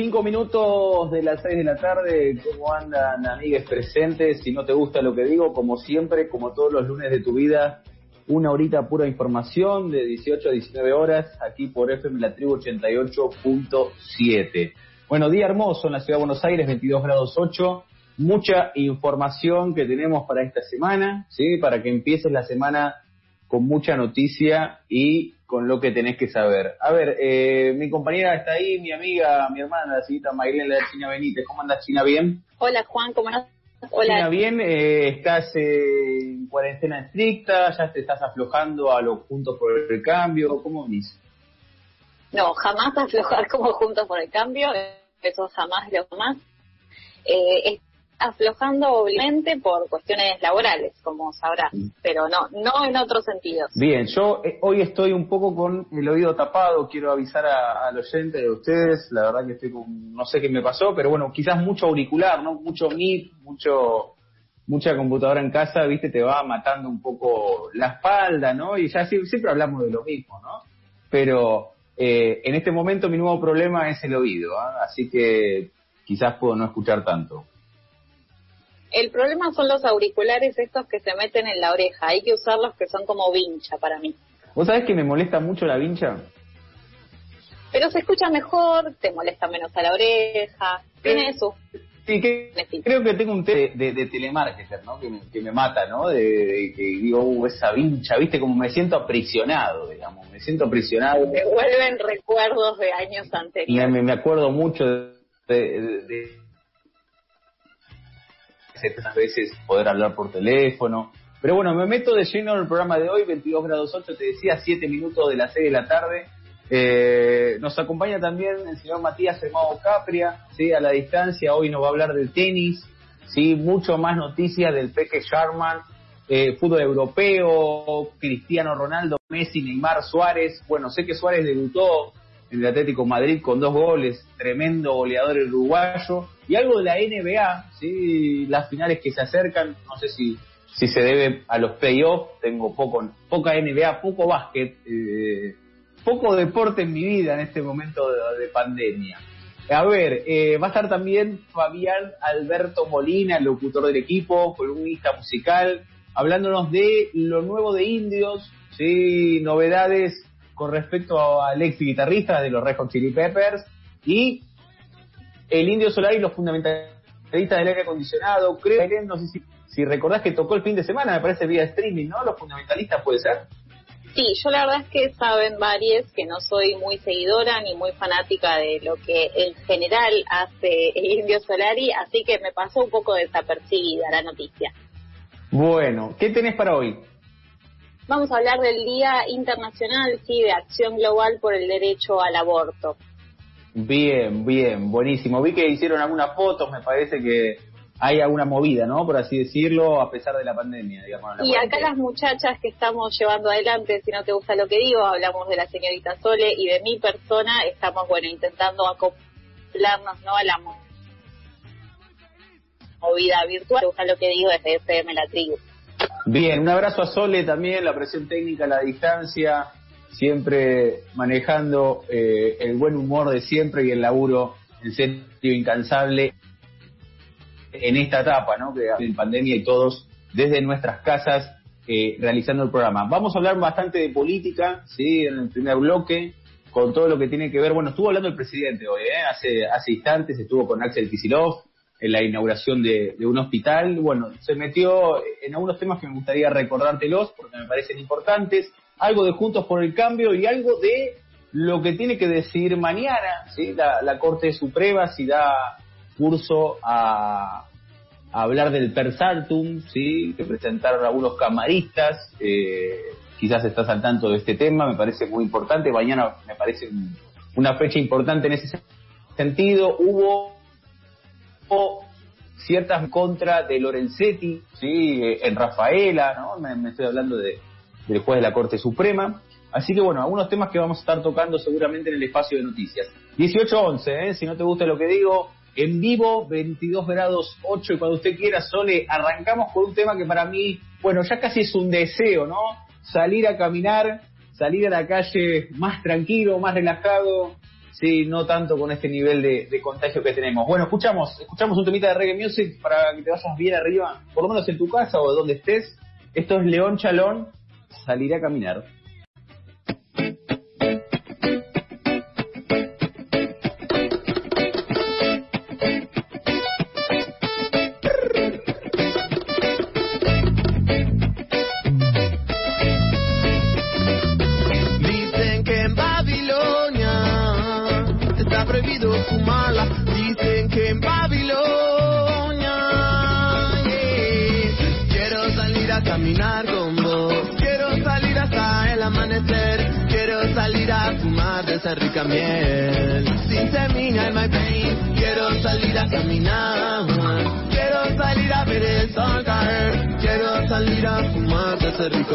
Cinco minutos de las seis de la tarde. ¿Cómo andan, amigues presentes? Si no te gusta lo que digo, como siempre, como todos los lunes de tu vida, una horita pura información de 18 a 19 horas aquí por FM La Tribu 88.7. Bueno, día hermoso en la ciudad de Buenos Aires, 22 grados 8. Mucha información que tenemos para esta semana, ¿sí? Para que empieces la semana con mucha noticia y con lo que tenés que saber. A ver, eh, mi compañera está ahí, mi amiga, mi hermana, la señorita Marilena de China Benítez. ¿Cómo andas, China? ¿Bien? Hola, Juan, ¿cómo estás? Hola. China, bien. Eh, ¿Estás eh, en cuarentena estricta? ¿Ya te estás aflojando a los Juntos por el Cambio? ¿Cómo venís? No, jamás aflojar como Juntos por el Cambio. Eso jamás lo más. Eh, aflojando obviamente por cuestiones laborales, como sabrás, mm. pero no, no en otros sentidos. Bien, yo eh, hoy estoy un poco con el oído tapado, quiero avisar al oyente de ustedes, la verdad que estoy con, no sé qué me pasó, pero bueno, quizás mucho auricular, ¿no? Mucho MIT, mucho mucha computadora en casa, viste, te va matando un poco la espalda, ¿no? Y ya siempre hablamos de lo mismo, ¿no? Pero eh, en este momento mi nuevo problema es el oído, ¿ah? así que quizás puedo no escuchar tanto. El problema son los auriculares estos que se meten en la oreja. Hay que usarlos que son como vincha para mí. ¿Vos sabés que me molesta mucho la vincha? Pero se escucha mejor, te molesta menos a la oreja. Tiene eso. Sí, creo que tengo un té de, de, telemarketer, ¿no? Que me, que me mata, ¿no? De, que digo, uh, esa vincha, ¿viste? Como me siento aprisionado, digamos. Me siento aprisionado. Me vuelven recuerdos de años anteriores. Me, me acuerdo mucho de a veces poder hablar por teléfono. Pero bueno, me meto de lleno en el programa de hoy, 22 grados 8, te decía, 7 minutos de las 6 de la tarde. Eh, nos acompaña también el señor Matías Hermado Capria, ¿sí? a la distancia, hoy nos va a hablar del tenis, ¿sí? mucho más noticias del Peque Sharman, eh, fútbol europeo, Cristiano Ronaldo, Messi, Neymar, Suárez. Bueno, sé que Suárez debutó en el Atlético Madrid con dos goles, tremendo goleador uruguayo, y algo de la NBA, ¿sí? las finales que se acercan, no sé si, si se debe a los playoffs, tengo poco, poca NBA, poco básquet, eh, poco deporte en mi vida en este momento de, pandemia. A ver, eh, va a estar también Fabián Alberto Molina, locutor del equipo, columnista musical, hablándonos de lo nuevo de Indios, ¿sí? novedades con respecto al ex guitarrista de los Red Hot Chili Peppers y el Indio Solar y los fundamentalistas del aire acondicionado. Creo que, no sé si, si recordás que tocó el fin de semana, me parece vía streaming, ¿no? Los fundamentalistas, ¿puede ser? Sí, yo la verdad es que saben varios que no soy muy seguidora ni muy fanática de lo que en general hace el Indio Solari, así que me pasó un poco desapercibida la noticia. Bueno, ¿qué tenés para hoy? Vamos a hablar del Día Internacional, sí, de Acción Global por el Derecho al Aborto. Bien, bien, buenísimo. Vi que hicieron algunas fotos, me parece que hay alguna movida, ¿no? Por así decirlo, a pesar de la pandemia, digamos. y acá las muchachas que estamos llevando adelante, si no te gusta lo que digo, hablamos de la señorita Sole y de mi persona, estamos, bueno, intentando acoplarnos, ¿no? A la movida virtual, te gusta lo que digo desde FM La Tribu. Bien, un abrazo a Sole también, la presión técnica la distancia, siempre manejando eh, el buen humor de siempre y el laburo en serio incansable en esta etapa, ¿no? Que en pandemia y todos desde nuestras casas eh, realizando el programa. Vamos a hablar bastante de política, sí, en el primer bloque, con todo lo que tiene que ver. Bueno, estuvo hablando el presidente hoy, ¿eh? hace hace instantes estuvo con Axel Kicillof en la inauguración de, un hospital. Bueno, se metió en algunos temas que me gustaría recordártelos porque me parecen importantes. Algo de Juntos por el Cambio y algo de lo que tiene que decidir mañana ¿sí? la, Corte Suprema si da curso a, hablar del Persaltum, ¿sí? que presentaron algunos camaristas. Eh, quizás estás al tanto de este tema, me parece muy importante. Mañana me parece una fecha importante en ese sentido. Hubo ciertas contra de Lorenzetti, ¿sí? en Rafaela, ¿no? Me, estoy hablando de, del juez de la Corte Suprema. Así que bueno, algunos temas que vamos a estar tocando seguramente en el espacio de noticias. 18-11, ¿eh? si no te gusta lo que digo, en vivo, 22 grados 8, y cuando usted quiera, Sole, arrancamos con un tema que para mí, bueno, ya casi es un deseo, ¿no? Salir a caminar, salir a la calle más tranquilo, más relajado, sí, no tanto con este nivel de, contagio que tenemos. Bueno, escuchamos, escuchamos un temita de reggae music para que te vayas bien arriba, por lo menos en tu casa o donde estés. Esto es León Chalón, salir a caminar.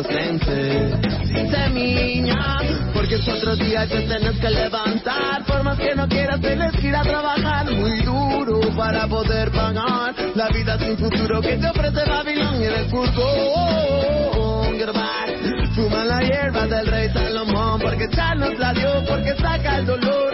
Sense. Sin semilla, porque es otro día que tienes que levantar. Por más que no quieras, tienes que ir a trabajar muy duro para poder pagar la vida sin futuro que te ofrece Babilón y el furgón. Fuma la hierba del rey Salomón porque ya nos la dio, porque saca el dolor.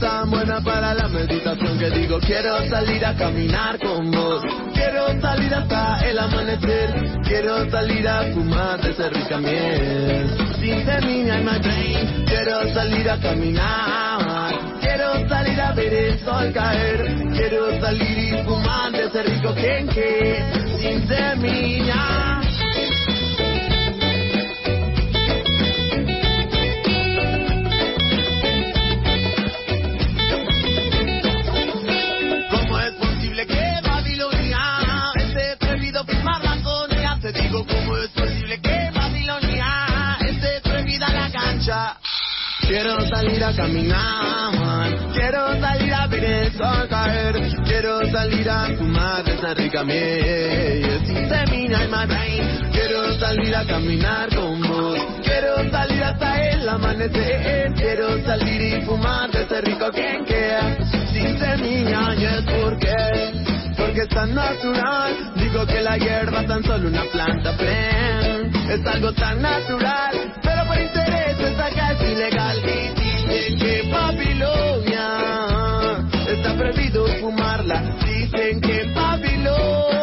Tan buena para la meditación que digo, quiero salir a caminar con vos. Quiero salir hasta el amanecer. Quiero salir a fumar de esa rica miel. Sin semilla en my brain. Quiero salir a caminar. Quiero salir a ver el sol caer. Quiero salir y fumar de ese rico quenque. Sin semilla. Quiero salir a caminar, quiero salir a ver el sol caer, quiero salir a fumar esa rica miel. Sin semilla en my brain, quiero salir a caminar con vos, quiero salir hasta el amanecer, quiero salir y fumar ese rico quien queda. Sin semilla, y es porque, porque es tan natural. Digo que la hierba tan solo una planta, ven, es algo tan natural, pero por interés es acá es ilegal que Babilonia está prohibido fumarla. Dicen que Babilonia.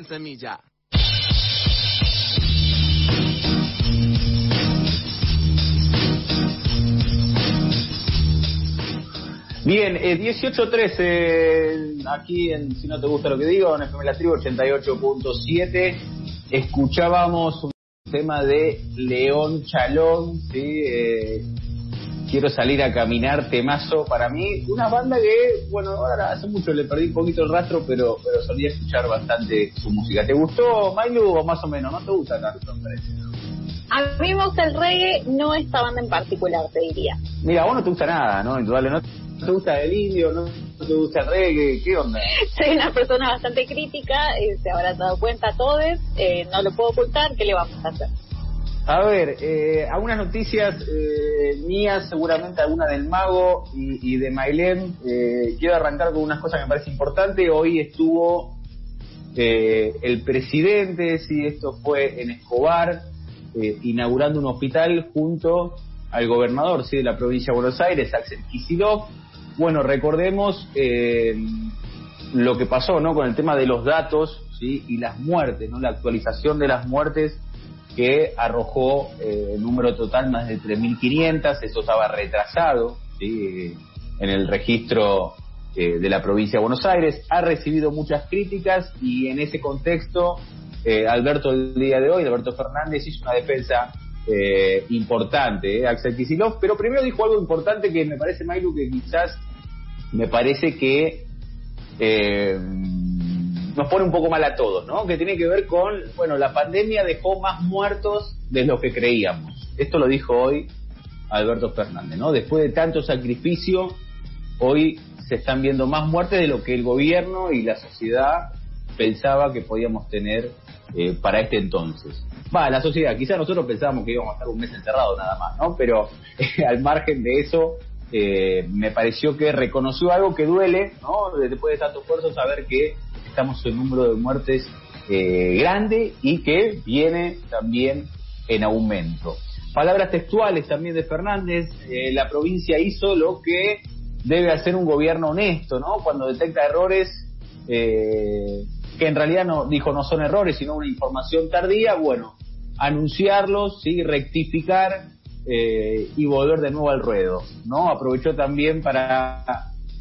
Ten semilla. Bien, eh, 18.13 aquí en Si no te gusta lo que digo, en FM La Tribu 88.7. Escuchábamos un tema de León Chalón, ¿sí? Eh, quiero salir a caminar, temazo para mí. Una banda que, bueno, ahora hace mucho le perdí un poquito el rastro, pero, pero solía escuchar bastante su música. ¿Te gustó, Mailu, o más o menos? ¿No te gusta tanto, A mí me gusta el reggae, no esta banda en particular, te diría. Mira, a vos no te gusta nada, ¿no? Indudablemente te gusta el indio, no te gusta el reggae, ¿qué onda? Soy una persona bastante crítica, eh, se habrán dado cuenta todos, eh, no lo puedo ocultar, ¿qué le vamos a hacer? A ver, eh, algunas noticias eh, mías, seguramente alguna del Mago y, de Mailén. Eh, quiero arrancar con unas cosas que me parece importante. Hoy estuvo el presidente, si esto fue en Escobar, inaugurando un hospital junto al gobernador sí de la provincia de Buenos Aires, Axel Kicillof. Bueno, recordemos eh, lo que pasó ¿no? con el tema de los datos ¿sí? y las muertes, ¿no? la actualización de las muertes que arrojó eh, el número total más de 3.500, eso estaba retrasado en el registro eh, de la provincia de Buenos Aires, ha recibido muchas críticas y en ese contexto Alberto el día de hoy, Alberto Fernández, hizo una defensa importante, Axel Kicillof, pero primero dijo algo importante que me parece, Mailu, que quizás me parece que eh, nos pone un poco mal a todos, ¿no? Que tiene que ver con, bueno, la pandemia dejó más muertos de lo que creíamos. Esto lo dijo hoy Alberto Fernández, ¿no? Después de tanto sacrificio, hoy se están viendo más muertes de lo que el gobierno y la sociedad pensaba que podíamos tener eh, para este entonces. va, la sociedad, quizás nosotros pensábamos que íbamos a estar un mes encerrados nada más, ¿no? Pero al margen de eso, eh, me pareció que reconoció algo que duele, ¿no? Después de tanto esfuerzo, saber que estamos en un número de muertes eh, grande y que viene también en aumento. Palabras textuales también de Fernández, eh, la provincia hizo lo que debe hacer un gobierno honesto, ¿no? Cuando detecta errores, eh, que en realidad no, dijo no son errores, sino una información tardía, bueno, anunciarlos, sí, rectificar eh, y volver de nuevo al ruedo, ¿no? Aprovechó también para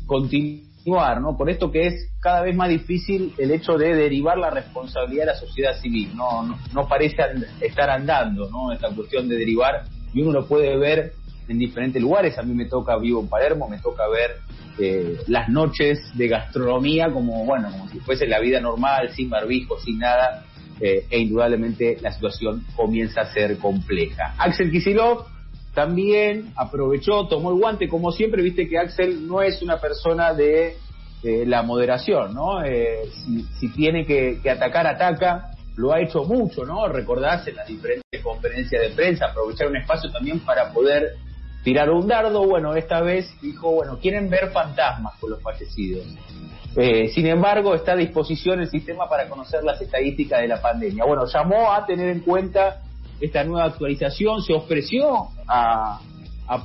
continuar, ¿no? Por esto que es cada vez más difícil el hecho de derivar la responsabilidad de la sociedad civil, no, no, no parece estar andando, ¿no? Esta cuestión de derivar y uno lo puede ver en diferentes lugares. A mí me toca, vivo en Palermo, me toca ver eh, las noches de gastronomía como, bueno, como si fuese la vida normal, sin barbijo, sin nada, eh, e indudablemente la situación comienza a ser compleja. Axel Kisilov también aprovechó, tomó el guante, como siempre, viste que Axel no es una persona de la moderación, ¿no? Eh, si, tiene que, que atacar, ataca, lo ha hecho mucho, ¿no? Recordás en las diferentes conferencias de prensa, aprovechar un espacio también para poder tirar un dardo, bueno, esta vez dijo, bueno, quieren ver fantasmas con los fallecidos. Eh, sin embargo, está a disposición el sistema para conocer las estadísticas de la pandemia. Bueno, llamó a tener en cuenta esta nueva actualización, se ofreció a,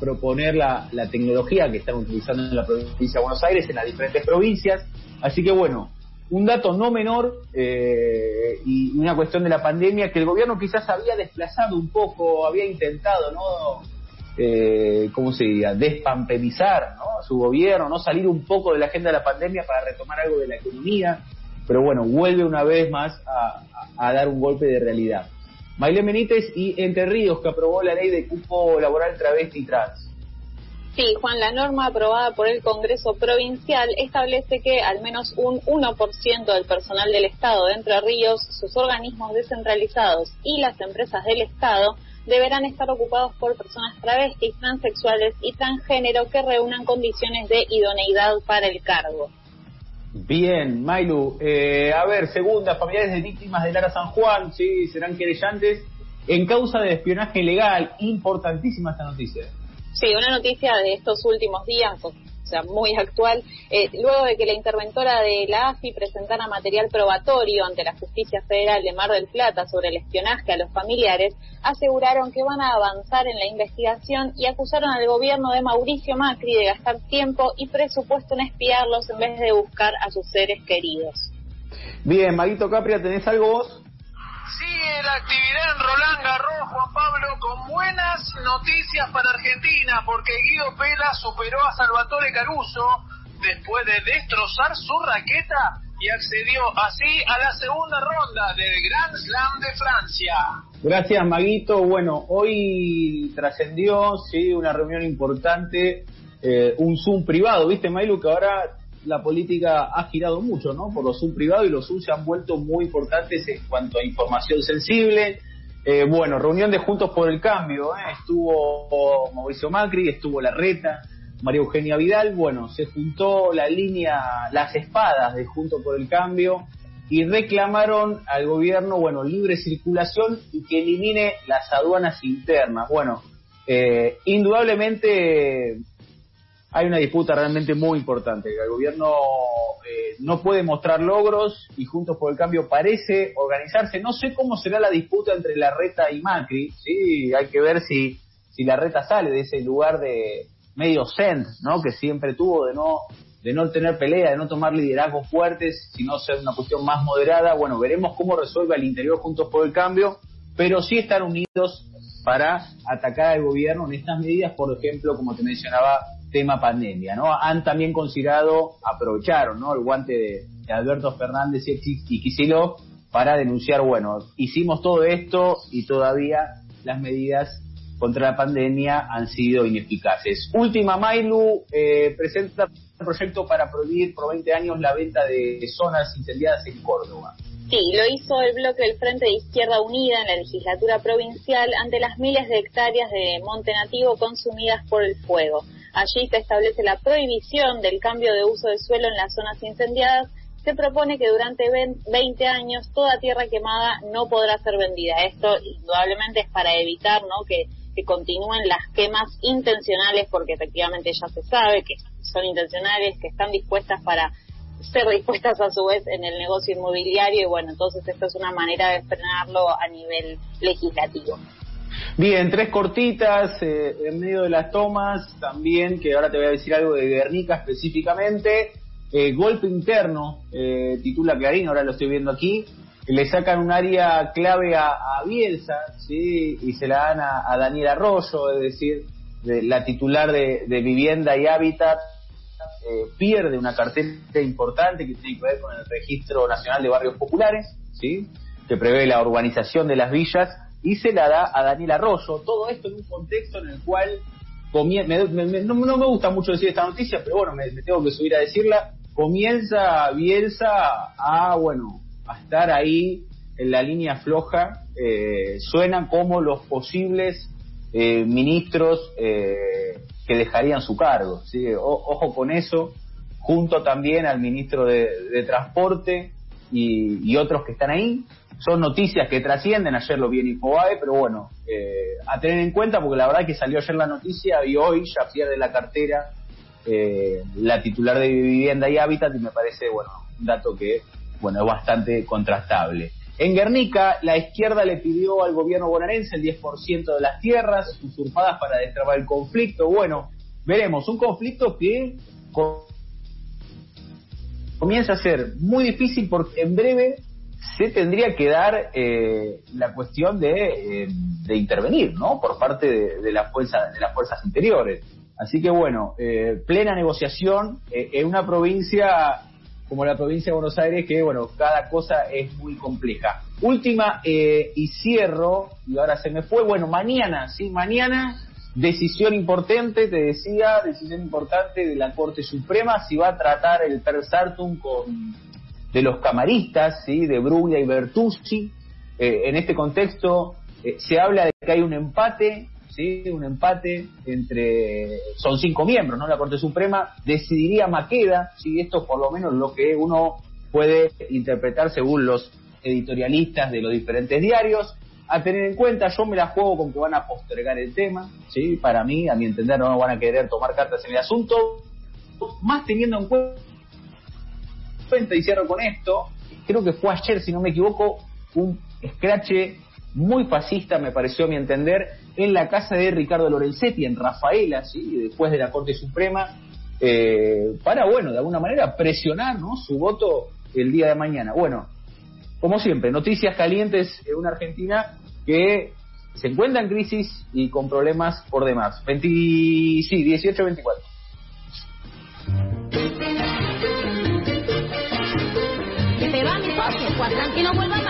proponer la, la, tecnología que están utilizando en la provincia de Buenos Aires, en las diferentes provincias. Así que bueno, un dato no menor eh, y una cuestión de la pandemia que el gobierno quizás había desplazado un poco, había intentado, ¿no? eh, ¿cómo se diría?, despamperizar ¿no? su gobierno, no salir un poco de la agenda de la pandemia para retomar algo de la economía, pero bueno, vuelve una vez más a, dar un golpe de realidad. Maile Benítez y Entre Ríos, que aprobó la ley de cupo laboral travesti y trans. Sí, Juan, la norma aprobada por el Congreso Provincial establece que al menos un 1% del personal del Estado de Entre Ríos, sus organismos descentralizados y las empresas del Estado deberán estar ocupados por personas travestis, transexuales y transgénero que reúnan condiciones de idoneidad para el cargo. Bien, Mailu. Eh, a ver, segunda, familiares de víctimas de Lara San Juan, sí, serán querellantes en causa de espionaje legal. Importantísima esta noticia. Sí, una noticia de estos últimos días, o sea, muy actual, eh, luego de que la interventora de la AFI presentara material probatorio ante la Justicia Federal de Mar del Plata sobre el espionaje a los familiares, aseguraron que van a avanzar en la investigación y acusaron al gobierno de Mauricio Macri de gastar tiempo y presupuesto en espiarlos en vez de buscar a sus seres queridos. Bien, Maguito Capria, ¿tenés algo vos? Sigue la actividad en Roland Garros, Juan Pablo, con buenas noticias para Argentina, porque Guido Pela superó a Salvatore Caruso después de destrozar su raqueta y accedió así a la segunda ronda del Grand Slam de Francia. Gracias, Maguito. Bueno, hoy trascendió, sí, una reunión importante, eh, un Zoom privado, ¿viste, Mailu? Que ahora la política ha girado mucho, ¿no? Por los Zoom privados y los Zoom se han vuelto muy importantes en cuanto a información sensible. Eh, bueno, reunión de Juntos por el Cambio, ¿eh? estuvo Mauricio Macri, estuvo Larreta, María Eugenia Vidal, bueno, se juntó la línea, las espadas de Juntos por el Cambio y reclamaron al gobierno, bueno, libre circulación y que elimine las aduanas internas. Bueno, eh, indudablemente hay una disputa realmente muy importante. El gobierno eh, no puede mostrar logros y Juntos por el Cambio parece organizarse. No sé cómo será la disputa entre la Reta y Macri. Sí, hay que ver si, si la Reta sale de ese lugar de medio zen, ¿no? Que siempre tuvo de no de no tener pelea, de no tomar liderazgos fuertes, sino ser una cuestión más moderada. Bueno, veremos cómo resuelve al interior Juntos por el Cambio, pero sí estar unidos para atacar al gobierno en estas medidas, por ejemplo, como te mencionaba, tema pandemia, ¿no? Han también considerado, aprovecharon, ¿no? El guante de, Alberto Fernández y, y para denunciar, bueno, hicimos todo esto y todavía las medidas contra la pandemia han sido ineficaces. Última, Mailu eh, presenta un proyecto para prohibir por 20 años la venta de zonas incendiadas en Córdoba. Sí, lo hizo el bloque del Frente de Izquierda Unida en la legislatura provincial ante las miles de hectáreas de monte nativo consumidas por el fuego. Allí se establece la prohibición del cambio de uso de suelo en las zonas incendiadas se propone que durante 20 años toda tierra quemada no podrá ser vendida. Esto indudablemente es para evitar ¿no? que, que continúen las quemas intencionales, porque efectivamente ya se sabe que son intencionales, que están dispuestas para ser dispuestas a su vez en el negocio inmobiliario y bueno, entonces esto es una manera de frenarlo a nivel legislativo. Bien, tres cortitas eh, en medio de las tomas también, que ahora te voy a decir algo de Guernica específicamente. Eh, golpe interno, eh, titula Clarín, ahora lo estoy viendo aquí. Le sacan un área clave a, Bielsa, ¿sí? Y se la dan a, a Daniel Arroyo, es decir, de, la titular de, Vivienda y Hábitat, eh, pierde una cartera importante que tiene que ver con el Registro Nacional de Barrios Populares, ¿sí? que prevé la urbanización de las villas, y se la da a Daniel Arroyo. Todo esto en un contexto en el cual no, me gusta mucho decir esta noticia, pero bueno, me, tengo que subir a decirla. Comienza Bielsa a, bueno, a estar ahí en la línea floja. Eh, suenan como los posibles eh, ministros eh, que dejarían su cargo. ojo con eso, junto también al ministro de, Transporte y, otros que están ahí. Son noticias que trascienden, ayer lo vi en Infobae, pero bueno, eh, a tener en cuenta porque la verdad que salió ayer la noticia y hoy ya pierde la cartera eh, la titular de Vivienda y Hábitat y me parece, bueno, un dato que, bueno, es bastante contrastable. En Guernica, la izquierda le pidió al gobierno bonaerense el 10% de las tierras usurpadas para destrabar el conflicto. Bueno, veremos, un conflicto que comienza a ser muy difícil porque en breve se tendría que dar eh, la cuestión de, eh, de, intervenir, ¿no? Por parte de, de, la de las fuerzas interiores. Así que bueno, eh, plena negociación en una provincia como la provincia de Buenos Aires, que bueno, cada cosa es muy compleja. Última eh, y cierro, y ahora se me fue, bueno, mañana, sí, mañana, decisión importante, te decía, decisión importante de la Corte Suprema, si va a tratar el per sartum con de los camaristas, sí, de Bruglia y Bertuzzi. Eh, en este contexto eh, se habla de que hay un empate ¿sí? un empate entre, son cinco miembros, ¿no? La Corte Suprema decidiría Maqueda, ¿sí? esto es por lo menos lo que uno puede interpretar según los editorialistas de los diferentes diarios. A tener en cuenta, yo me la juego con que van a postergar el tema, ¿sí? Para mí, a mi entender, no van a querer tomar cartas en el asunto, más teniendo en cuenta, y cierro con esto, creo que fue ayer, si no me equivoco, un escrache muy fascista, me pareció a mi entender, en la casa de Ricardo Lorenzetti, en Rafaela, ¿sí? después de la Corte Suprema, eh, para, bueno, de alguna manera presionar ¿no? su voto el día de mañana. Bueno, como siempre, noticias calientes en una Argentina que se encuentra en crisis y con problemas por demás. 20, sí, 18-24. No vuelva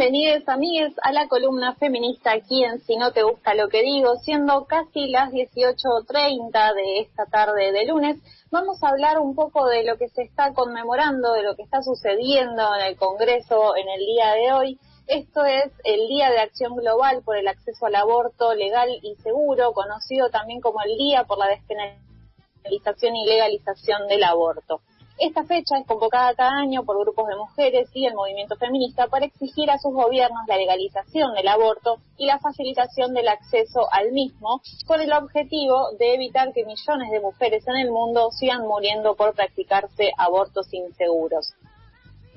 Bienvenidos amigues a la columna feminista aquí en Si no te gusta lo que digo, siendo casi las 18.30 de esta tarde de lunes, vamos a hablar un poco de lo que se está conmemorando, de lo que está sucediendo en el Congreso en el día de hoy. Esto es el Día de Acción Global por el Acceso al Aborto Legal y Seguro, conocido también como el Día por la Despenalización y Legalización del Aborto. Esta fecha es convocada cada año por grupos de mujeres y el movimiento feminista para exigir a sus gobiernos la legalización del aborto y la facilitación del acceso al mismo, con el objetivo de evitar que millones de mujeres en el mundo sigan muriendo por practicarse abortos inseguros.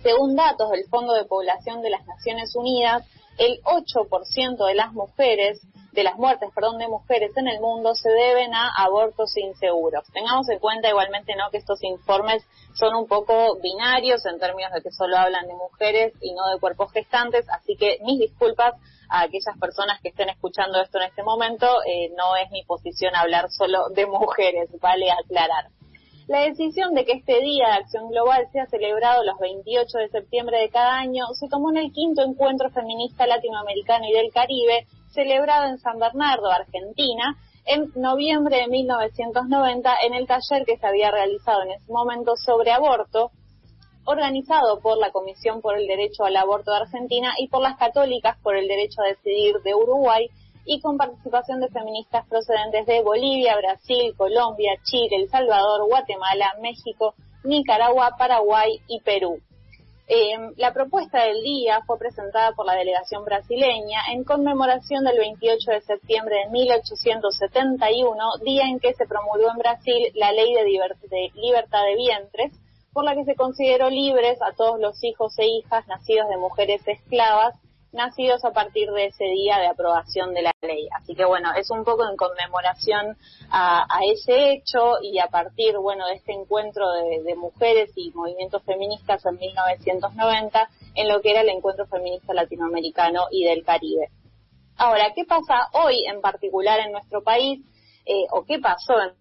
Según datos del Fondo de Población de las Naciones Unidas, el 8% de las mujeres de las muertes, perdón, de mujeres en el mundo se deben a abortos inseguros. Tengamos en cuenta igualmente no que estos informes son un poco binarios en términos de que solo hablan de mujeres y no de cuerpos gestantes, así que mis disculpas a aquellas personas que estén escuchando esto en este momento, eh, no es mi posición hablar solo de mujeres, vale aclarar. La decisión de que este Día de Acción Global sea celebrado los 28 de septiembre de cada año se tomó en el quinto encuentro feminista latinoamericano y del Caribe celebrado en San Bernardo, Argentina, en noviembre de 1990 en el taller que se había realizado en ese momento sobre aborto, organizado por la Comisión por el Derecho al Aborto de Argentina y por las Católicas por el Derecho a Decidir de Uruguay y con participación de feministas procedentes de Bolivia, Brasil, Colombia, Chile, El Salvador, Guatemala, México, Nicaragua, Paraguay y Perú. Eh, la propuesta del día fue presentada por la delegación brasileña en conmemoración del 28 de septiembre de 1871, día en que se promulgó en Brasil la ley de, de libertad de vientres, por la que se consideró libres a todos los hijos e hijas nacidos de mujeres esclavas nacidos a partir de ese día de aprobación de la ley. Así que bueno, es un poco en conmemoración a, ese hecho y a partir, bueno, de este encuentro de, mujeres y movimientos feministas en 1990 en lo que era el encuentro feminista latinoamericano y del Caribe. Ahora, ¿qué pasa hoy en particular en nuestro país? Eh, ¿O qué pasó en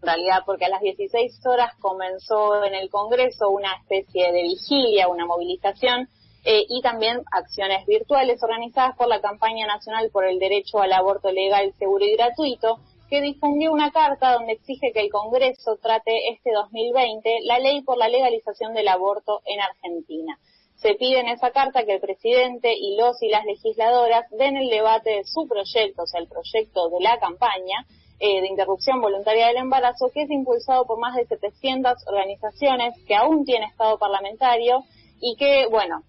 realidad? Porque a las 16 horas comenzó en el Congreso una especie de vigilia, una movilización eh, y también acciones virtuales organizadas por la Campaña Nacional por el Derecho al Aborto Legal, Seguro y Gratuito, que difundió una carta donde exige que el Congreso trate este 2020 la ley por la legalización del aborto en Argentina. Se pide en esa carta que el presidente y los y las legisladoras den el debate de su proyecto, o sea, el proyecto de la campaña eh, de interrupción voluntaria del embarazo, que es impulsado por más de 700 organizaciones, que aún tiene estado parlamentario y que, bueno,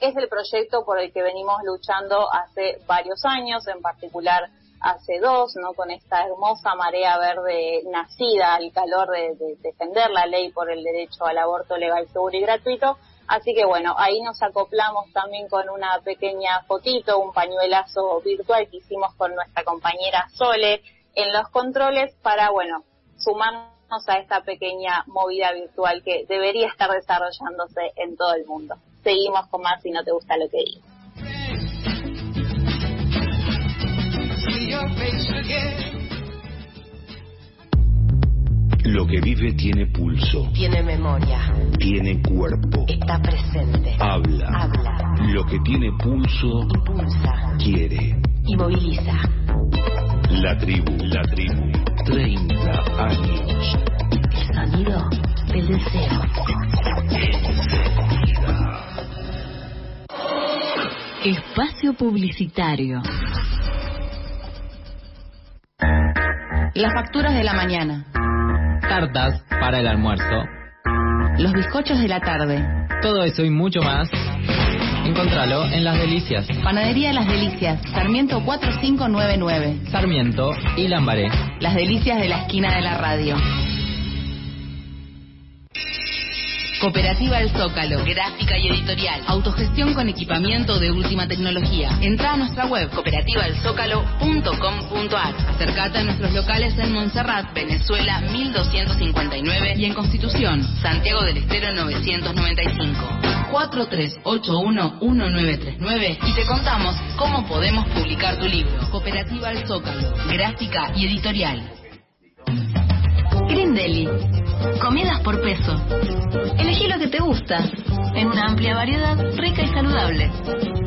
es el proyecto por el que venimos luchando hace varios años, en particular hace dos, ¿no? Con esta hermosa marea verde nacida al calor de, defender la ley por el derecho al aborto legal, seguro y gratuito. Así que bueno, ahí nos acoplamos también con una pequeña fotito, un pañuelazo virtual que hicimos con nuestra compañera Sole en los controles para, bueno, sumarnos a esta pequeña movida virtual que debería estar desarrollándose en todo el mundo seguimos con más si no te gusta lo que digo. Lo que vive tiene pulso. Tiene memoria. Tiene cuerpo. Está presente. Habla. Habla. Lo que tiene pulso. Impulsa. Quiere. Y moviliza. La tribu. La tribu. 30 años. El sonido del deseo. Espacio Publicitario. Las facturas de la mañana. Tartas para el almuerzo. Los bizcochos de la tarde. Todo eso y mucho más. Encontralo en Las Delicias. Panadería Las Delicias, Sarmiento 4599. Sarmiento y Lambaré. Las Delicias de la esquina de la radio. Cooperativa El Zócalo, gráfica y editorial, autogestión con equipamiento de última tecnología. Entra a nuestra web cooperativaelzócalo.com.ar. Acercate a nuestros locales en Montserrat, Venezuela 1259 y en Constitución, Santiago del Estero 995. 4381-1939 y te contamos cómo podemos publicar tu libro. Cooperativa El Zócalo, gráfica y editorial. Green Deli. Comidas por peso. Elegí lo que te gusta. en una amplia variedad, rica y saludable.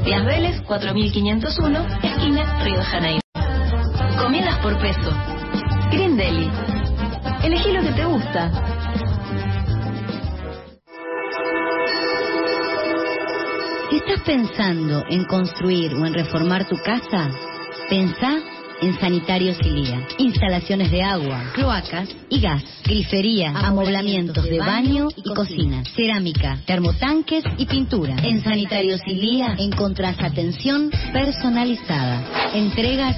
Díaz Vélez, 4501, esquina Río Janeiro. Comidas por peso. Green Deli. Elegí lo que te gusta. Si estás pensando en construir o en reformar tu casa, pensá en Sanitarios Ilía. Instalaciones de agua, cloacas y gas, grifería, amoblamientos de baño y cocina, cerámica, termotanques y pintura. En Sanitarios Ilía encontrás atención personalizada, entregas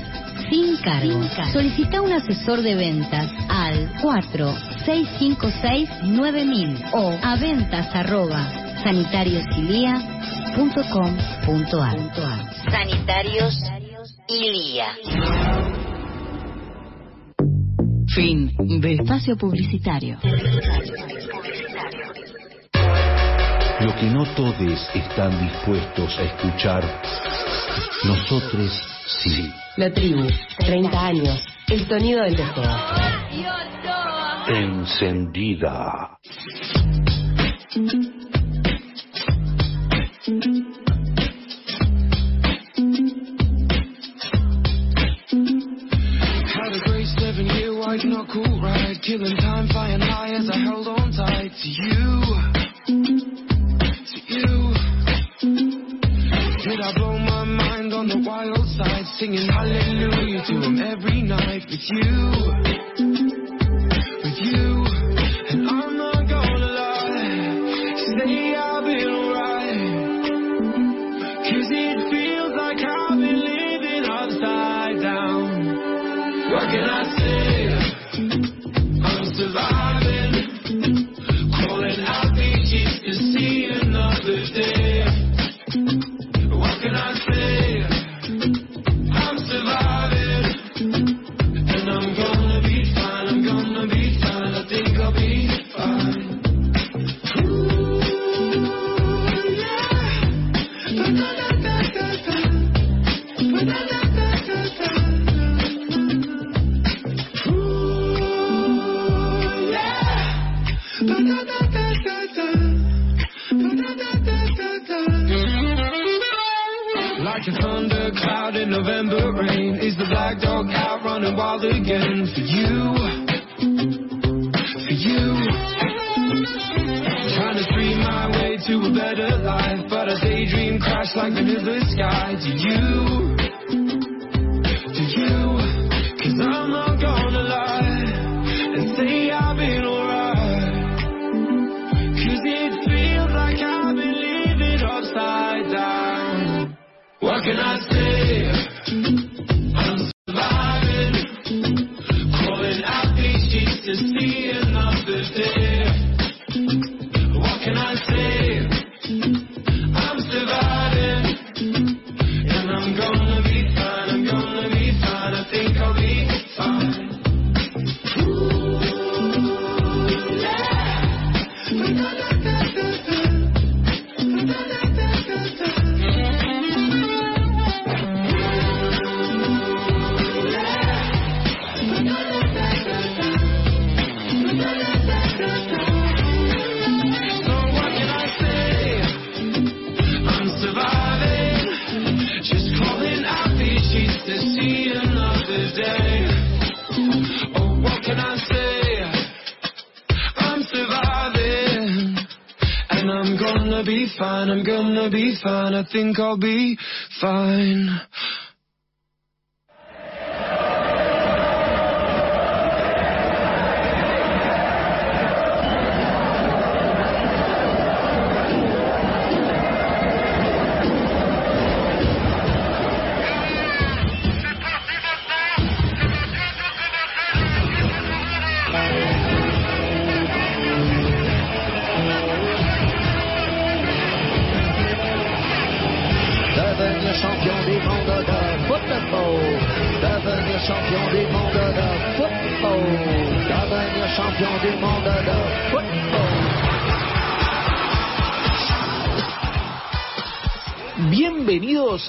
sin cargo. Solicita un asesor de ventas al 4656-9000 o a ventas sanitariosilia.com.ar. Sanitarios Ilía. Fin de espacio publicitario. Lo que no todos están dispuestos a escuchar, nosotros sí. La tribu, 30 años. El sonido del deseo. Encendida. Year white knuckle ride, killing time, flying high as I held on tight to you. To you. Did I blow my mind on the wild side, singing hallelujah to him every night with you. Fine, I think I'll be fine.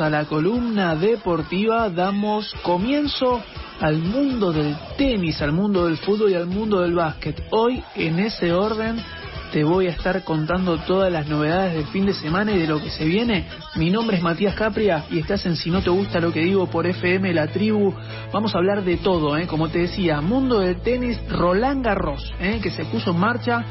A la columna deportiva. Damos comienzo al mundo del tenis, al mundo del fútbol y al mundo del básquet. Hoy, en ese orden, te voy a estar contando todas las novedades del fin de semana y de lo que se viene. Mi nombre es Matías Capria y estás en Si no te gusta lo que digo por FM La Tribu. Vamos a hablar de todo, ¿eh? como te decía, mundo del tenis, Roland Garros, ¿eh? que se puso en marcha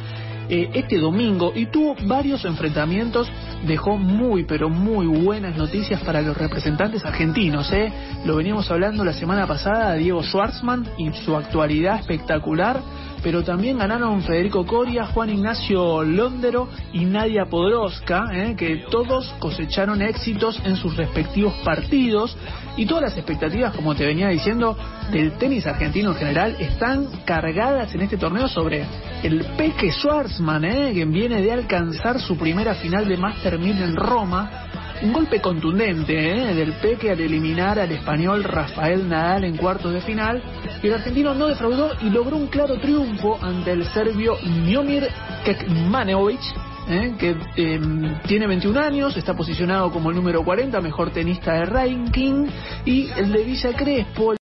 eh, este domingo y tuvo varios enfrentamientos, dejó muy pero muy buenas noticias para los representantes argentinos. ¿eh? Lo veníamos hablando la semana pasada, Diego Schwartzman y su actualidad espectacular, pero también ganaron Federico Coria, Juan Ignacio Londero y Nadia Podroska, ¿eh? que todos cosecharon éxitos en sus respectivos partidos y todas las expectativas, como te venía diciendo, del tenis argentino en general están cargadas en este torneo sobre el Peque Schwarzman, ¿eh? que viene de alcanzar su primera final de Master 1000 en Roma. Un golpe contundente ¿eh? del Peque al eliminar al español Rafael Nadal en cuartos de final. Y el argentino no defraudó y logró un claro triunfo ante el serbio Miomir Kekmanovic, ¿eh? que eh, tiene 21 años, está posicionado como el número 40, mejor tenista de ranking, y el de Villa Crespo,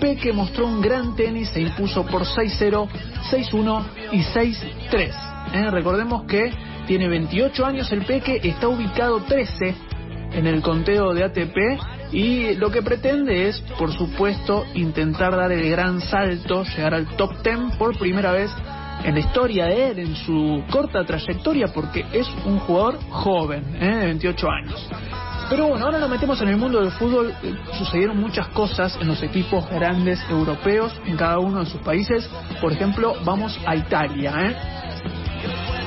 Peque mostró un gran tenis, se impuso por 6-0, 6-1 y 6-3. ¿eh? Recordemos que tiene 28 años el Peque, está ubicado 13 en el conteo de ATP y lo que pretende es, por supuesto, intentar dar el gran salto, llegar al top 10 por primera vez en la historia de él, en su corta trayectoria, porque es un jugador joven, ¿eh? de 28 años. Pero bueno, ahora nos metemos en el mundo del fútbol. Eh, Sucedieron muchas cosas en los equipos grandes europeos, en cada uno de sus países. Por ejemplo, vamos a Italia. ¿eh?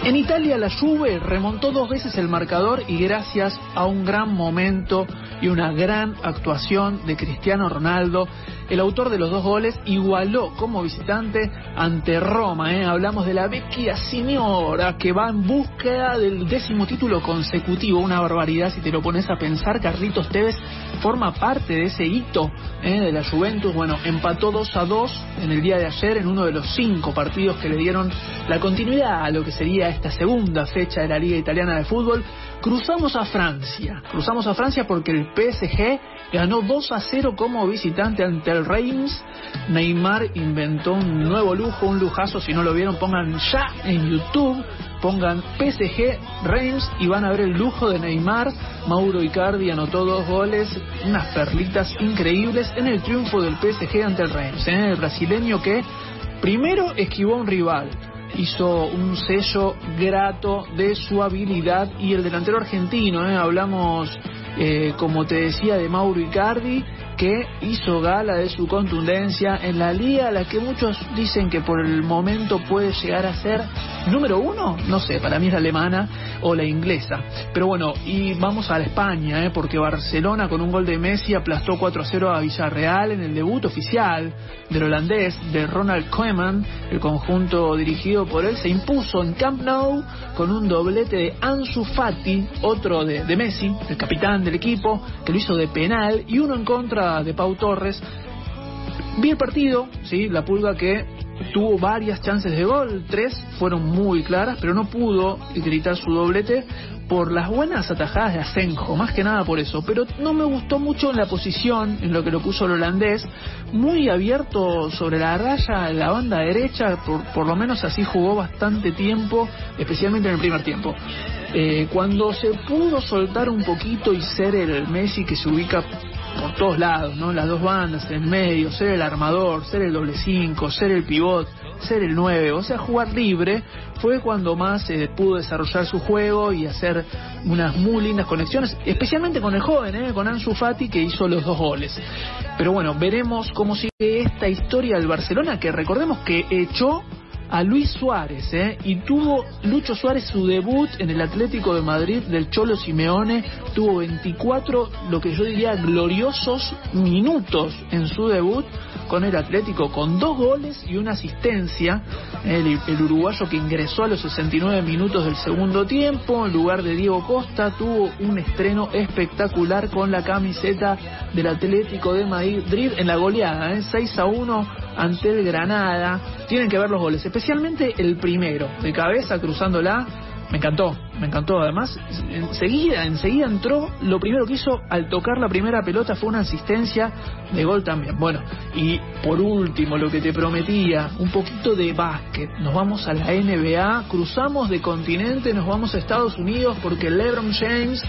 En Italia la Juve remontó dos veces el marcador y gracias a un gran momento y una gran actuación de Cristiano Ronaldo, el autor de los dos goles igualó como visitante ante Roma. ¿eh? Hablamos de la vecchia señora que va en búsqueda del décimo título consecutivo. Una barbaridad si te lo pones a pensar. Carlitos Tevez forma parte de ese hito ¿eh? de la Juventus. Bueno, empató 2 a 2 en el día de ayer en uno de los cinco partidos que le dieron la continuidad a lo que sería esta segunda fecha de la Liga Italiana de Fútbol. Cruzamos a Francia. Cruzamos a Francia porque el PSG ganó 2 a 0 como visitante ante el Reims. Neymar inventó un nuevo lujo, un lujazo. Si no lo vieron, pongan ya en YouTube. Pongan PSG Reims y van a ver el lujo de Neymar. Mauro Icardi anotó dos goles, unas perlitas increíbles en el triunfo del PSG ante el Reims. ¿eh? El brasileño que primero esquivó a un rival, hizo un sello grato de su habilidad y el delantero argentino, ¿eh? hablamos eh, como te decía de Mauro Icardi, que hizo gala de su contundencia en la liga, a la que muchos dicen que por el momento puede llegar a ser número uno, no sé, para mí es la alemana o la inglesa. Pero bueno, y vamos a la España, ¿eh? porque Barcelona con un gol de Messi aplastó 4-0 a Villarreal en el debut oficial del holandés de Ronald Koeman, el conjunto dirigido por él se impuso en Camp Nou con un doblete de Ansu Fati, otro de, de Messi, el capitán del equipo, que lo hizo de penal y uno en contra de Pau Torres. Vi el partido, sí, la pulga que tuvo varias chances de gol, tres fueron muy claras, pero no pudo gritar su doblete por las buenas atajadas de Asenjo, más que nada por eso. Pero no me gustó mucho la posición, en lo que lo puso el holandés, muy abierto sobre la raya en la banda derecha, por, por lo menos así jugó bastante tiempo, especialmente en el primer tiempo. Eh, cuando se pudo soltar un poquito y ser el Messi que se ubica por todos lados, ¿no? Las dos bandas, en medio, ser el armador, ser el doble cinco, ser el pivot, ser el 9, o sea, jugar libre, fue cuando más eh, pudo desarrollar su juego y hacer unas muy lindas conexiones, especialmente con el joven, ¿eh? con Ansu Fati, que hizo los dos goles. Pero bueno, veremos cómo sigue esta historia del Barcelona, que recordemos que echó a Luis Suárez, ¿eh? y tuvo Lucho Suárez su debut en el Atlético de Madrid del Cholo Simeone, tuvo 24, lo que yo diría, gloriosos minutos en su debut con el Atlético, con dos goles y una asistencia, el, uruguayo que ingresó a los 69 minutos del segundo tiempo, en lugar de Diego Costa, tuvo un estreno espectacular con la camiseta del Atlético de Madrid en la goleada, ¿eh? 6 a 1 ante el Granada. Tienen que ver los goles, especialmente el primero, de cabeza cruzándola. Me encantó, me encantó. Además, enseguida, enseguida entró. Lo primero que hizo al tocar la primera pelota fue una asistencia de gol también. Bueno, y por último, lo que te prometía, un poquito de básquet. Nos vamos a la NBA, cruzamos de continente, nos vamos a Estados Unidos porque LeBron James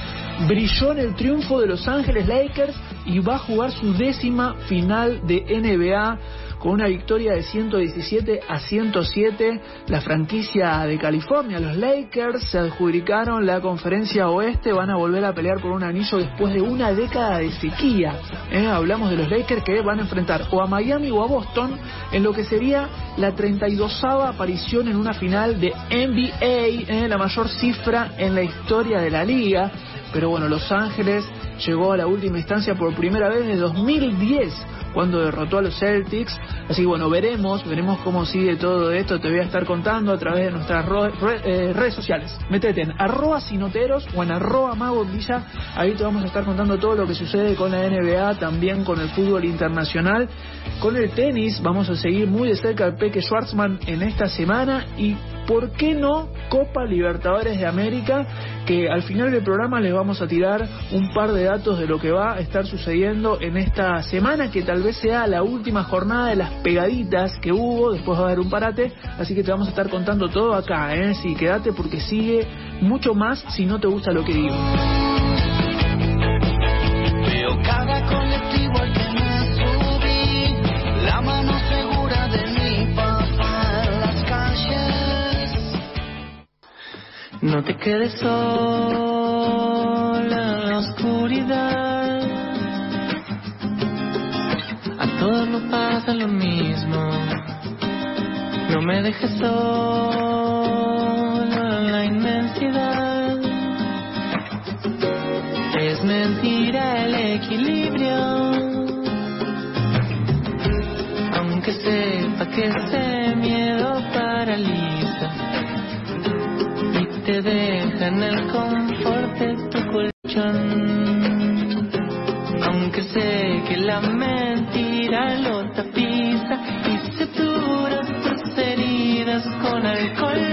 brilló en el triunfo de Los Ángeles Lakers y va a jugar su décima final de NBA con una victoria de 117 a 107. La franquicia de California, los Lakers, se adjudicaron la conferencia oeste, van a volver a pelear por un anillo después de una década de sequía. ¿eh? Hablamos de los Lakers que van a enfrentar o a Miami o a Boston en lo que sería la 32 aparición en una final de NBA, ¿eh? la mayor cifra en la historia de la liga. Pero bueno, Los Ángeles llegó a la última instancia por primera vez desde 2010 cuando derrotó a los Celtics. Así que bueno, veremos, veremos cómo sigue todo esto. Te voy a estar contando a través de nuestras eh, redes sociales. Métete en arroba sinoteros o en arroba mago villa. Ahí te vamos a estar contando todo lo que sucede con la NBA, también con el fútbol internacional. Con el tenis vamos a seguir muy de cerca al Peque Schwartzman en esta semana y ¿por qué no Copa Libertadores de América? Que al final del programa les vamos a tirar un par de datos de lo que va a estar sucediendo en esta semana, que tal vez sea la última jornada de las pegaditas que hubo, después va a haber un parate, así que te vamos a estar contando todo acá, ¿eh? Sí, quédate porque sigue mucho más si no te gusta lo que digo. No te quedes sola en la oscuridad. A todos nos pasa lo mismo. No me dejes sola en la inmensidad. Es mentira el equilibrio. Aunque sepa que ese te deja en el confort de tu colchón. Aunque sé que la mentira lo tapiza y se tus heridas con alcohol,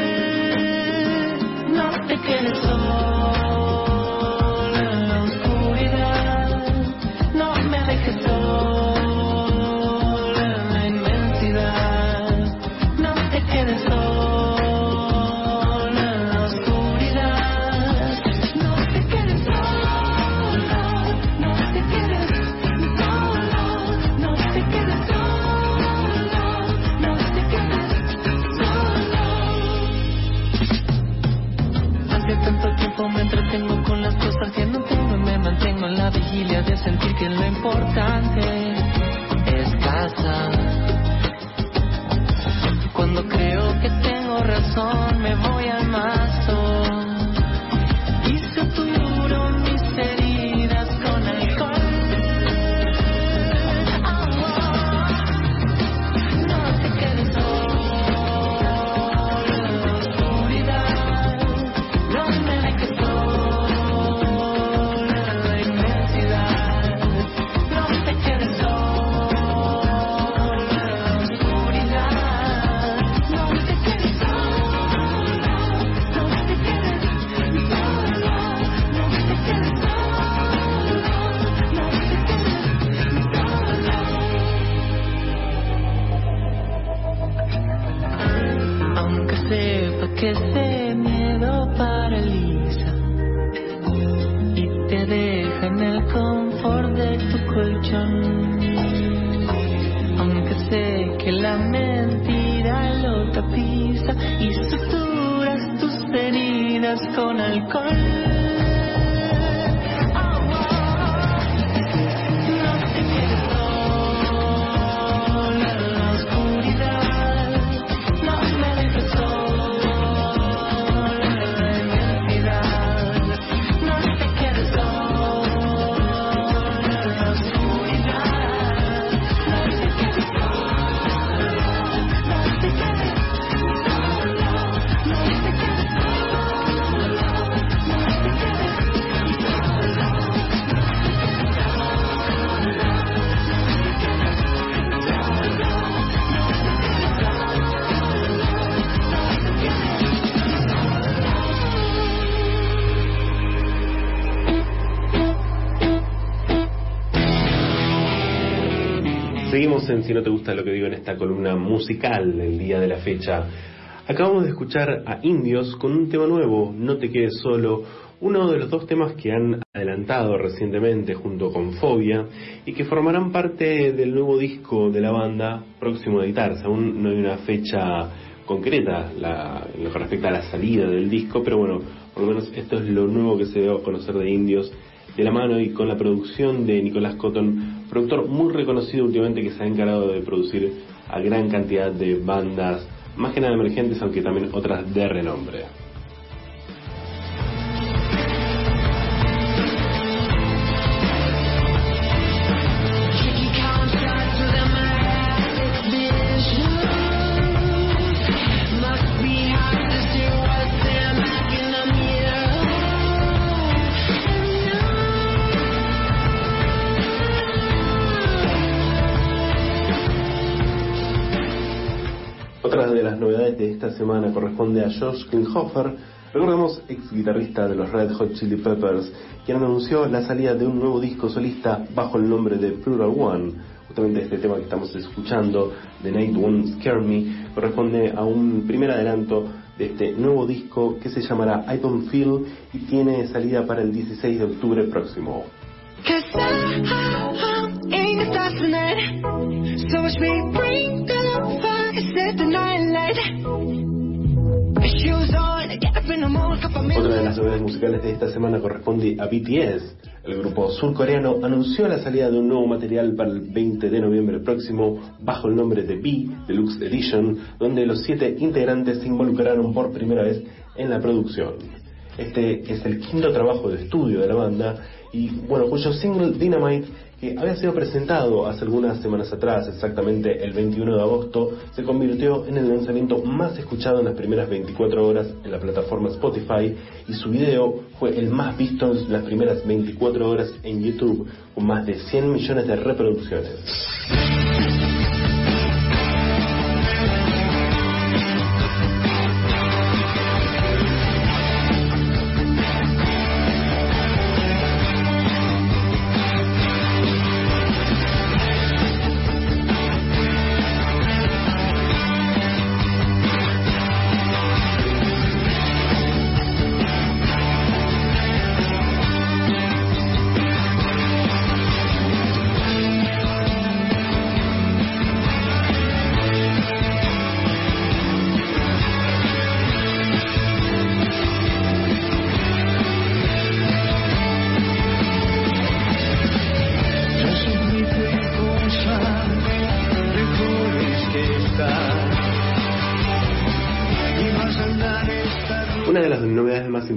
Si no te gusta lo que digo en esta columna musical del día de la fecha. Acabamos de escuchar a Indios con un tema nuevo, No te quedes solo, uno de los dos temas que han adelantado recientemente junto con Fobia y que formarán parte del nuevo disco de la banda próximo a editarse. Aún no hay una fecha concreta en lo que respecta a la salida del disco, pero bueno, por lo menos esto es lo nuevo que se dio a conocer de Indios de la mano y con la producción de Nicolás Cotton, productor muy reconocido últimamente que se ha encargado de producir a gran cantidad de bandas, más que nada emergentes, aunque también otras de renombre. De esta semana corresponde a Josh Klinghoffer, recordemos ex guitarrista de los Red Hot Chili Peppers, quien anunció la salida de un nuevo disco solista bajo el nombre de Plural One. Justamente este tema que estamos escuchando, The Night Won't Scare Me, corresponde a un primer adelanto de este nuevo disco que se llamará I Don't Feel y tiene salida para el 16 de octubre próximo. Otra de las novedades musicales de esta semana corresponde a BTS. El grupo surcoreano anunció la salida de un nuevo material para el 20 de noviembre próximo bajo el nombre de B Deluxe Edition, donde los siete integrantes se involucraron por primera vez en la producción. Este es el quinto trabajo de estudio de la banda y bueno, cuyo single Dynamite que había sido presentado hace algunas semanas atrás, exactamente el 21 de agosto, se convirtió en el lanzamiento más escuchado en las primeras 24 horas en la plataforma Spotify y su video fue el más visto en las primeras 24 horas en YouTube, con más de 100 millones de reproducciones.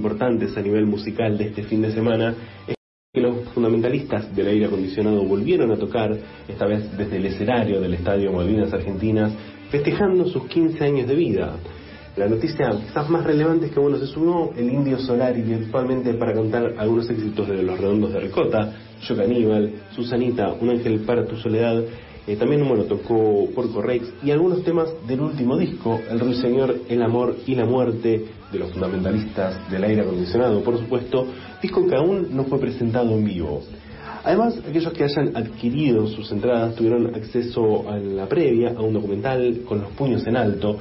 Importantes a nivel musical de este fin de semana es que los fundamentalistas del aire acondicionado volvieron a tocar, esta vez desde el escenario del Estadio Malvinas Argentinas, festejando sus 15 años de vida. La noticia quizás más relevante es que bueno, se sumó el Indio Solari virtualmente para cantar algunos éxitos de Los Redondos de Ricota, Yo Caníbal, Susanita, Un Ángel para tu Soledad, eh, también bueno, tocó Porco Rex y algunos temas del último disco, El Ruiseñor, El Amor y la Muerte, de los fundamentalistas del aire acondicionado, por supuesto, disco que aún no fue presentado en vivo. Además, aquellos que hayan adquirido sus entradas tuvieron acceso a la previa, a un documental con los puños en alto,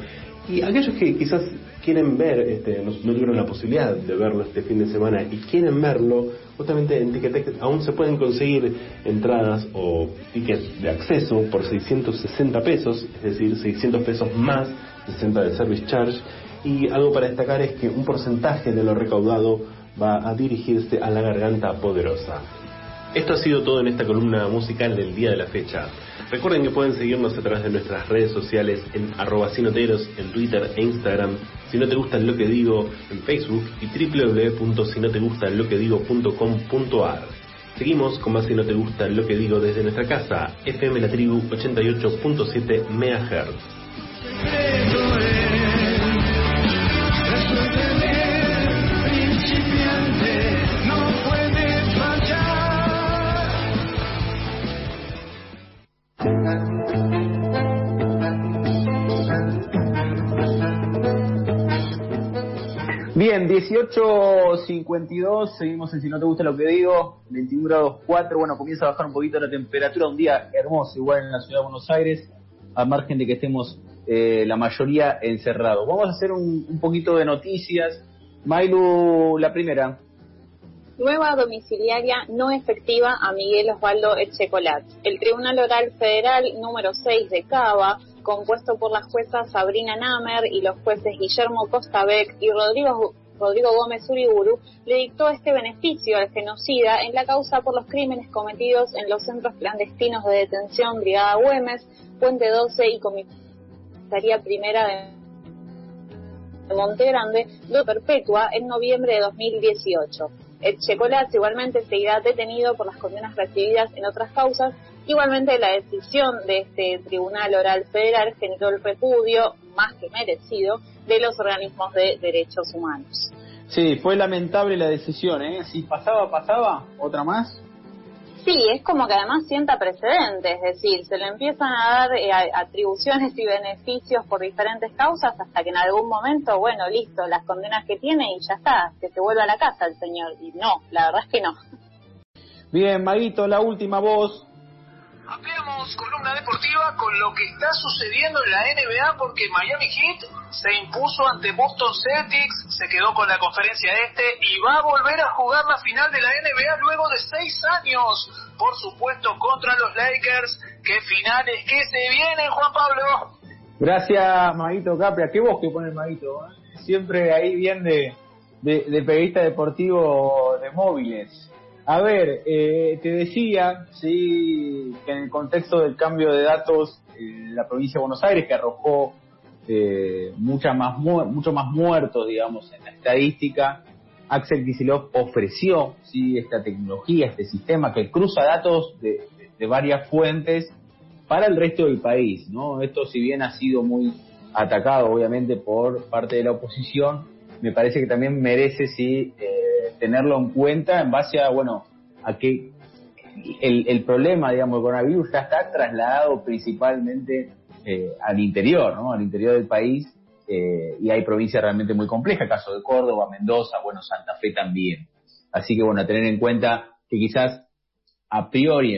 y aquellos que quizás quieren ver, este, no, tuvieron la posibilidad de verlo este fin de semana y quieren verlo, justamente en Ticketek aún se pueden conseguir entradas o tickets de acceso por 660 pesos, es decir, 600 pesos más 60 de service charge y algo para destacar es que un porcentaje de lo recaudado va a dirigirse a la garganta poderosa. Esto ha sido todo en esta columna musical del día de la fecha. Recuerden que pueden seguirnos a través de nuestras redes sociales en arroba sinoteros en Twitter e Instagram, si no te gusta lo que digo en Facebook y www.sinotegustaloquedigo.com.ar. Seguimos con más si no te gusta lo que digo desde nuestra casa, FM La Tribu 88.7 MHz. Bien, 18.52, seguimos en Si no te gusta lo que digo, 21 grados 4, bueno, comienza a bajar un poquito la temperatura, un día hermoso igual en la ciudad de Buenos Aires, a margen de que estemos eh, la mayoría encerrados. Vamos a hacer un, un poquito de noticias. Mailu, la primera. Nueva domiciliaria no efectiva a Miguel Osvaldo Echecolat. El Tribunal Oral Federal número 6 de Cava, compuesto por las juezas Sabrina Namer y los jueces Guillermo Costabeck y Rodrigo, Rodrigo Gómez Uriburu, le dictó este beneficio al genocida en la causa por los crímenes cometidos en los centros clandestinos de detención Brigada Güemes, Puente 12 y Comisaría Primera de Monte Grande, do perpetua en noviembre de 2018. El Checolat igualmente seguirá detenido por las condenas recibidas en otras causas. Igualmente la decisión de este Tribunal Oral Federal generó el repudio, más que merecido, de los organismos de derechos humanos. Sí, fue lamentable la decisión, ¿eh? Si pasaba, pasaba, otra más. Sí, es como que además sienta precedentes, es decir, se le empiezan a dar eh, atribuciones y beneficios por diferentes causas hasta que en algún momento, bueno, listo, las condenas que tiene y ya está, que se vuelva a la casa el señor. Y no, la verdad es que no. Bien, Maguito, la última voz. Ampliamos columna deportiva con lo que está sucediendo en la NBA porque Miami Heat se impuso ante Boston Celtics, se quedó con la conferencia este y va a volver a jugar la final de la NBA luego de seis años, por supuesto contra los Lakers. ¿Qué finales que se vienen, Juan Pablo? Gracias, Maguito Capria. Qué voz que pone el Maguito. ¿eh? Siempre ahí bien de, de, de periodista deportivo de móviles. A ver, eh, te decía, sí, que en el contexto del cambio de datos en la provincia de Buenos Aires, que arrojó eh, mucha más mucho más muertos, digamos, en la estadística, Axel Kicillof ofreció sí esta tecnología, este sistema que cruza datos de, de, varias fuentes para el resto del país, ¿no? Esto si bien ha sido muy atacado, obviamente, por parte de la oposición, me parece que también merece sí eh, tenerlo en cuenta en base a, bueno, a que el, el problema, digamos, del coronavirus ya está trasladado principalmente eh, al interior, ¿no? Al interior del país eh, y hay provincias realmente muy complejas, caso de Córdoba, Mendoza, bueno, Santa Fe también. Así que bueno, a tener en cuenta que quizás a priori,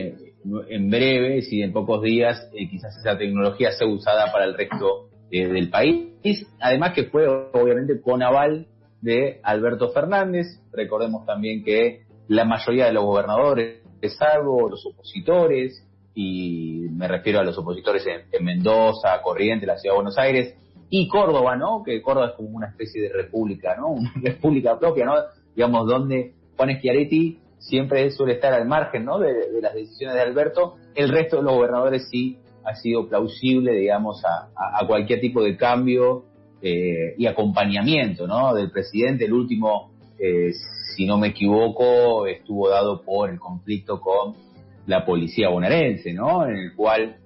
en breve, si en pocos días, eh, quizás esa tecnología sea usada para el resto eh, del país. Además que fue obviamente con aval de Alberto Fernández. Recordemos también que la mayoría de los gobernadores, salvo los opositores, y me refiero a los opositores en, en, Mendoza, Corrientes, la ciudad de Buenos Aires y Córdoba, ¿no? Que Córdoba es como una especie de república, ¿no? Una república propia, ¿no? Digamos, donde Juan Schiaretti siempre suele estar al margen, ¿no? De, las decisiones de Alberto. El resto de los gobernadores sí ha sido plausible, digamos, a cualquier tipo de cambio eh, y acompañamiento, ¿no? Del presidente. El último, eh, si no me equivoco, estuvo dado por el conflicto con la policía bonaerense, ¿no? En el cual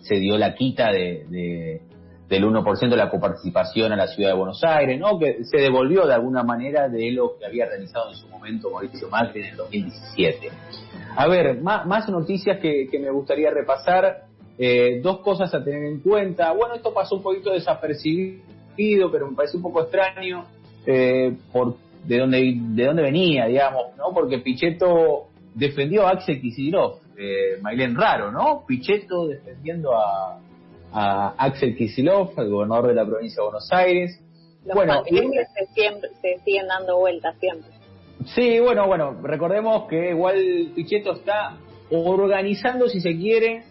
se dio la quita de, de del 1% de la coparticipación a la ciudad de Buenos Aires, ¿no? Que se devolvió de alguna manera de lo que había realizado en su momento Mauricio Macri en el 2017. A ver, más, noticias que, que, me gustaría repasar. Eh, dos cosas a tener en cuenta. Bueno, esto pasó un poquito desapercibido, pero me parece un poco extraño eh, por de dónde, de dónde venía, digamos, ¿no? Porque Pichetto defendió a Axel Kicillof, eh, Mailén raro, ¿no? Pichetto defendiendo a, a Axel Kicillof, el gobernador de la provincia de Buenos Aires. Los bueno, y... se, siempre, se siguen dando vueltas siempre. Sí, bueno, bueno, recordemos que igual Pichetto está organizando, si se quiere,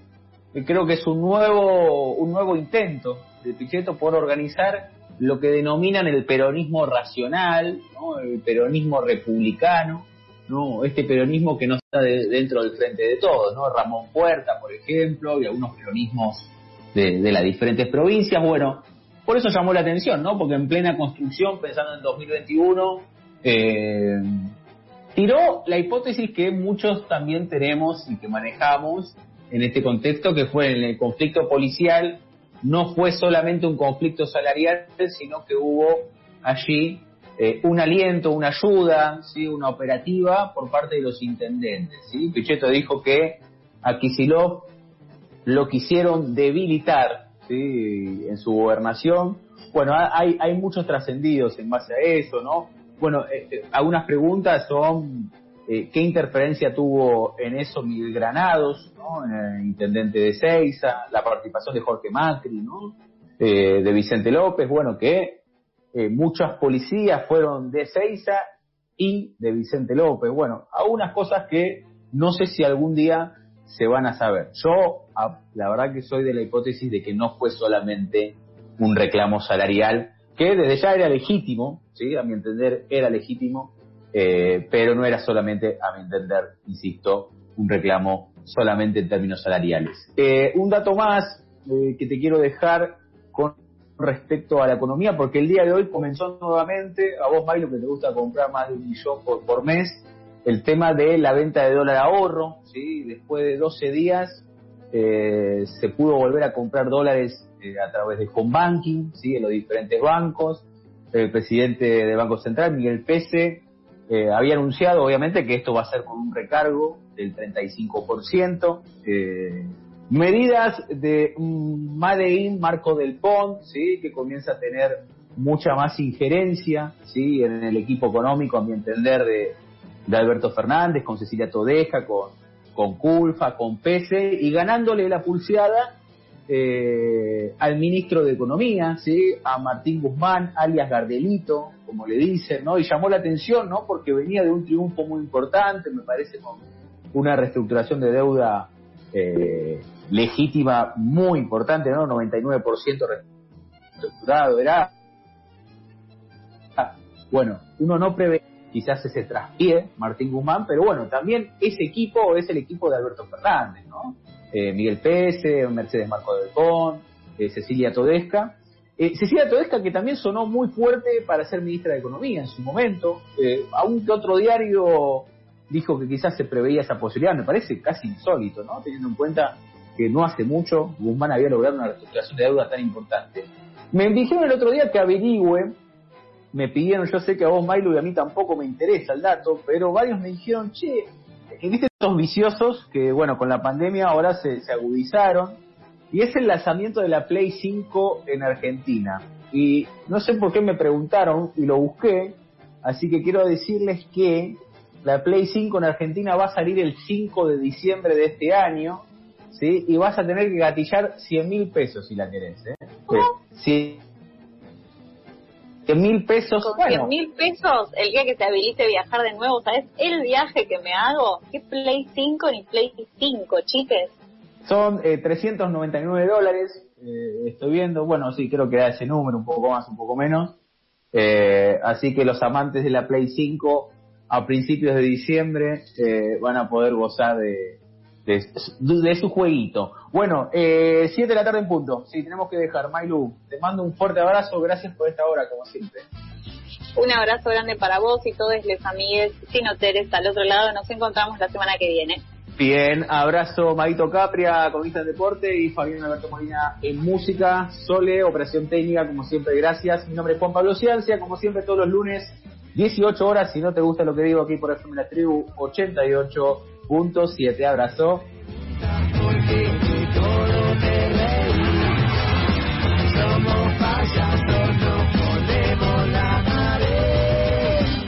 creo que es un nuevo, un nuevo intento de Pichetto por organizar lo que denominan el peronismo racional, el peronismo republicano, ¿no? Este peronismo que no está de, dentro del frente de todos, ¿no? Ramón Puerta, por ejemplo, y algunos peronismos de, de, las diferentes provincias. Bueno, por eso llamó la atención, ¿no? Porque en plena construcción, pensando en 2021, eh, tiró la hipótesis que muchos también tenemos y que manejamos en este contexto, que fue en el conflicto policial, no fue solamente un conflicto salarial, sino que hubo allí eh, un aliento, una ayuda, ¿sí? una operativa por parte de los intendentes. ¿sí? Pichetto dijo que a Kisilov lo quisieron debilitar ¿sí? en su gobernación Bueno, hay, hay muchos trascendidos en base a eso, ¿no? Bueno, eh, eh, algunas preguntas son eh, qué interferencia tuvo en eso Miguel Granados, ¿no? el intendente de Seiza, la participación de Jorge Macri, ¿no? de Vicente López, bueno, que muchas policías fueron de Seiza y de Vicente López. Bueno, algunas cosas que no sé si algún día se van a saber. Yo, la verdad que soy de la hipótesis de que no fue solamente un reclamo salarial, que desde ya era legítimo, ¿sí? a mi entender era legítimo, eh, pero no era solamente, a mi entender, insisto, un reclamo solamente en términos salariales. Eh, un dato más eh, que te quiero dejar con respecto a la economía, porque el día de hoy comenzó nuevamente, a vos, Milo, que te gusta comprar más de un millón por, mes, el tema de la venta de dólar ahorro, ¿sí? después de 12 días se pudo volver a comprar dólares a través de home banking, ¿sí? en los diferentes bancos. El presidente del Banco Central, Miguel Pese, eh, había anunciado obviamente que esto va a ser con un recargo del 35%. Eh, medidas de Made in Marco del PON, ¿sí? que comienza a tener mucha más injerencia ¿sí? en el equipo económico, a mi entender, de, de Alberto Fernández, con Cecilia Todeja, con, con Culfa, con Pese, y ganándole la pulseada eh, al ministro de Economía, ¿sí? a Martín Guzmán, alias Gardelito, como le dicen, ¿no? y llamó la atención ¿no? porque venía de un triunfo muy importante, me parece, con una reestructuración de deuda eh, legítima muy importante, ¿no? 99% reestructurado, era... Bueno, uno no prevé quizás ese traspié, Martín Guzmán, pero bueno, también ese equipo es el equipo de Alberto Fernández, ¿no? Eh, Miguel Pese, Mercedes Marco del Pon, eh, Cecilia Todesca. Eh, Cecilia Todesca que también sonó muy fuerte para ser ministra de Economía en su momento, aunque otro diario dijo que quizás se preveía esa posibilidad, me parece casi insólito, ¿no? Teniendo en cuenta que no hace mucho Guzmán había logrado una reestructuración de deuda tan importante. Me dijeron el otro día que averigüe me pidieron, yo sé que a vos, Milo, y a mí tampoco me interesa el dato, pero varios me dijeron, che, viste estos viciosos que, bueno, con la pandemia ahora se agudizaron, y es el lanzamiento de la Play 5 en Argentina. Y no sé por qué me preguntaron, y lo busqué, así que quiero decirles que la Play 5 en Argentina va a salir el 5 de diciembre de este año, ¿sí? Y vas a tener que gatillar 100 mil pesos si la querés, ¿eh? Sí mil pesos. Con bueno. mil pesos, el día que te habilite viajar de nuevo, ¿sabes? El viaje que me hago, ¿qué Play 5 ni Play 5, chiques? Son eh, 399 dólares, eh, estoy viendo, bueno, sí, creo que da ese número, un poco más, un poco menos. Eh, así que los amantes de la Play 5 a principios de diciembre eh, van a poder gozar de, de, su jueguito. Bueno, eh, 7 de la tarde en punto. Sí, tenemos que dejar. Mailu, te mando un fuerte abrazo. Gracias por esta hora, como siempre. Un abrazo grande para vos y todos los amigues sin hoteles al otro lado. Nos encontramos la semana que viene. Bien, abrazo Maito Capria, Comista de Deporte y Fabián Alberto Molina en música, Sole, Operación Técnica, como siempre, gracias. Mi nombre es Juan Pablo Ciancia, como siempre todos los lunes, 18 horas, si no te gusta lo que digo aquí por FM La Tribu 88 punto siete abrazo.